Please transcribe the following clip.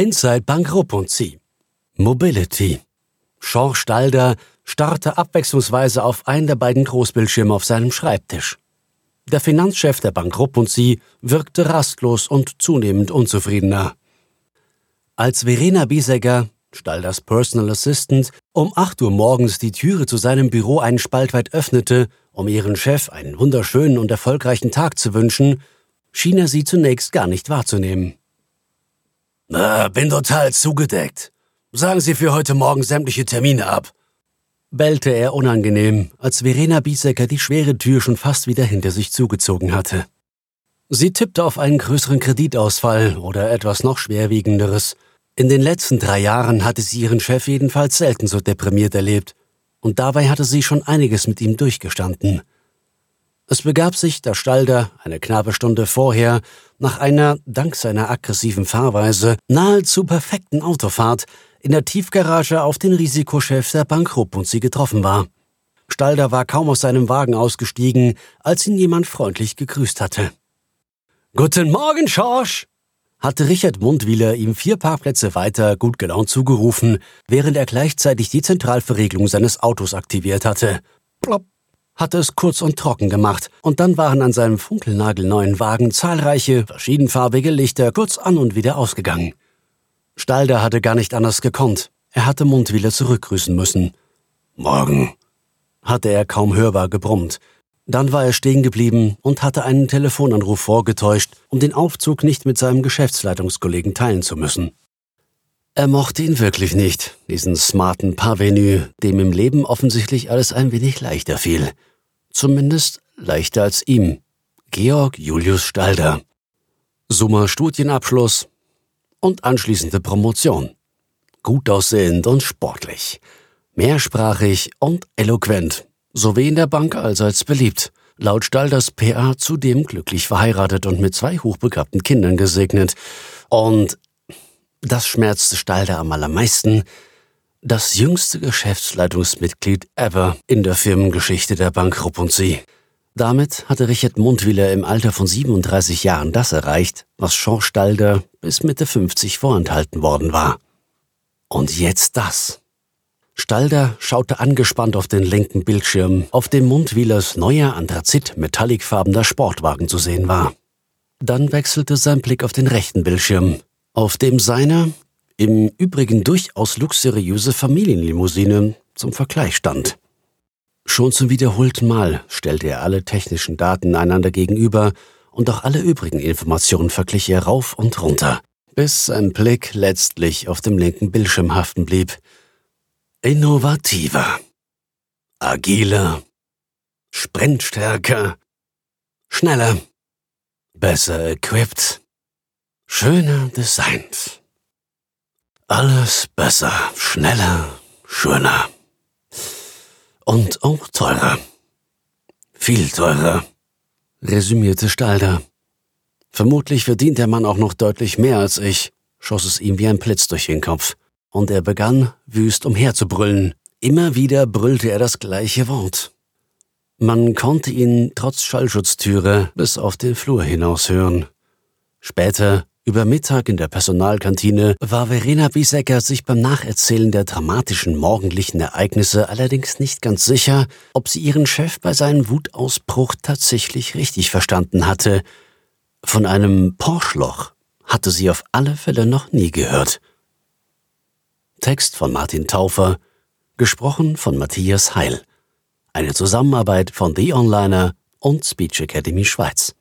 Inside Bank Rupp und Sie. Mobility. Sean Stalder starrte abwechslungsweise auf einen der beiden Großbildschirme auf seinem Schreibtisch. Der Finanzchef der Bank Rupp und Sie wirkte rastlos und zunehmend unzufriedener. Als Verena Biesegger, Stalders Personal Assistant, um 8 Uhr morgens die Türe zu seinem Büro einen Spalt weit öffnete, um ihren Chef einen wunderschönen und erfolgreichen Tag zu wünschen, schien er sie zunächst gar nicht wahrzunehmen. Na, bin total zugedeckt. Sagen Sie für heute Morgen sämtliche Termine ab, bellte er unangenehm, als Verena Biesecker die schwere Tür schon fast wieder hinter sich zugezogen hatte. Sie tippte auf einen größeren Kreditausfall oder etwas noch schwerwiegenderes. In den letzten drei Jahren hatte sie ihren Chef jedenfalls selten so deprimiert erlebt, und dabei hatte sie schon einiges mit ihm durchgestanden. Es begab sich, dass Stalder eine knappe Stunde vorher nach einer, dank seiner aggressiven Fahrweise, nahezu perfekten Autofahrt in der Tiefgarage auf den Risikochef der Bank sie getroffen war. Stalder war kaum aus seinem Wagen ausgestiegen, als ihn jemand freundlich gegrüßt hatte. Guten Morgen, Schorsch! hatte Richard Mundwieler ihm vier Parkplätze weiter gut gelaunt zugerufen, während er gleichzeitig die Zentralverriegelung seines Autos aktiviert hatte. Plopp hatte es kurz und trocken gemacht, und dann waren an seinem funkelnagelneuen Wagen zahlreiche, verschiedenfarbige Lichter kurz an und wieder ausgegangen. Stalder hatte gar nicht anders gekonnt. Er hatte Mundwieler zurückgrüßen müssen. Morgen, hatte er kaum hörbar gebrummt. Dann war er stehen geblieben und hatte einen Telefonanruf vorgetäuscht, um den Aufzug nicht mit seinem Geschäftsleitungskollegen teilen zu müssen. Er mochte ihn wirklich nicht, diesen smarten Parvenu, dem im Leben offensichtlich alles ein wenig leichter fiel. Zumindest leichter als ihm. Georg Julius Stalder. Summer Studienabschluss und anschließende Promotion. Gut aussehend und sportlich. Mehrsprachig und eloquent. Sowie in der Bank allseits beliebt. Laut Stalders PA zudem glücklich verheiratet und mit zwei hochbegabten Kindern gesegnet. Und das schmerzte Stalder am allermeisten, das jüngste Geschäftsleitungsmitglied ever in der Firmengeschichte der Bank Rupp und Sie. Damit hatte Richard Mundwiller im Alter von 37 Jahren das erreicht, was Sean Stalder bis Mitte 50 vorenthalten worden war. Und jetzt das. Stalder schaute angespannt auf den linken Bildschirm, auf dem Mundwillers neuer Anthrazit-metallicfarbener Sportwagen zu sehen war. Dann wechselte sein Blick auf den rechten Bildschirm, auf dem seine im Übrigen durchaus luxuriöse Familienlimousine zum Vergleich stand. Schon zum wiederholten Mal stellte er alle technischen Daten einander gegenüber und auch alle übrigen Informationen verglich er rauf und runter, bis sein Blick letztlich auf dem linken Bildschirm haften blieb. Innovativer, agiler, sprintstärker, schneller, besser equipped, schöner designt. Alles besser, schneller, schöner. Und auch teurer. Viel teurer, resümierte Stalder. Vermutlich verdient der Mann auch noch deutlich mehr als ich, schoss es ihm wie ein Blitz durch den Kopf. Und er begann, wüst umherzubrüllen. Immer wieder brüllte er das gleiche Wort. Man konnte ihn trotz Schallschutztüre bis auf den Flur hinaus hören. Später über Mittag in der Personalkantine war Verena Biesecker sich beim Nacherzählen der dramatischen morgendlichen Ereignisse allerdings nicht ganz sicher, ob sie ihren Chef bei seinem Wutausbruch tatsächlich richtig verstanden hatte. Von einem Porschloch hatte sie auf alle Fälle noch nie gehört. Text von Martin Taufer, gesprochen von Matthias Heil. Eine Zusammenarbeit von The Onliner und Speech Academy Schweiz.